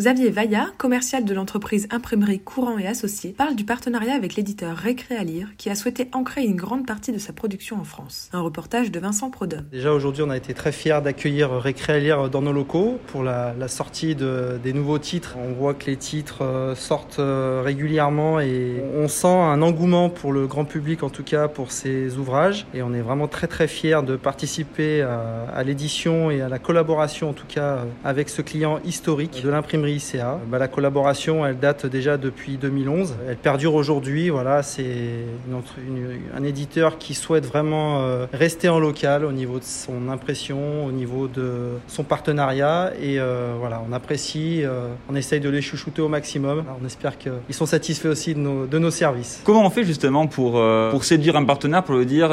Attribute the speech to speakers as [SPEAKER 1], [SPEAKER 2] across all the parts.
[SPEAKER 1] Xavier Vaillat, commercial de l'entreprise Imprimerie Courant et Associés, parle du partenariat avec l'éditeur Récréalire qui a souhaité ancrer une grande partie de sa production en France. Un reportage de Vincent Prodhomme.
[SPEAKER 2] Déjà aujourd'hui, on a été très fiers d'accueillir Récréalire dans nos locaux pour la, sortie de, des nouveaux titres. On voit que les titres euh, sortent euh, régulièrement et on sent un engouement pour le grand public en tout cas pour ces ouvrages et on est vraiment très très fiers de participer à, à l'édition et à la collaboration en tout cas avec ce client historique de l'imprimerie ICA. Bah, la collaboration, elle date déjà depuis 2011. Elle perdure aujourd'hui. Voilà, c'est un éditeur qui souhaite vraiment euh, rester en local au niveau de son impression, au niveau de son partenariat. Et euh, voilà, on apprécie, euh, on essaye de les chouchouter au maximum. Alors, on espère qu'ils sont satisfaits aussi de nos, de nos, services.
[SPEAKER 3] Comment on fait justement pour, pour séduire un partenaire, pour lui dire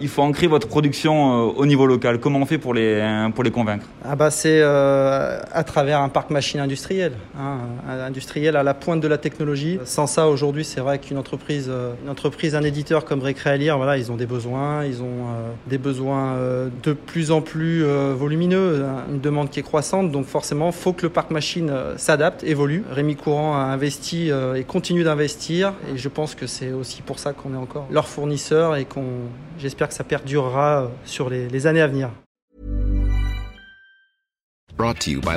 [SPEAKER 3] il faut ancrer votre production au niveau local? Comment on fait pour les, pour les convaincre?
[SPEAKER 2] Ah bah C'est à travers un parc machine industriel industriel, hein, à la pointe de la technologie. Sans ça, aujourd'hui, c'est vrai qu'une entreprise, une entreprise, un éditeur comme Récréalire, voilà, ils ont des besoins, ils ont euh, des besoins euh, de plus en plus euh, volumineux, hein, une demande qui est croissante, donc forcément, faut que le parc machine s'adapte, évolue. Rémi Courant a investi et continue d'investir, et je pense que c'est aussi pour ça qu'on est encore leur fournisseur et qu'on, j'espère que ça perdurera sur les, années à venir.
[SPEAKER 4] Brought to you by.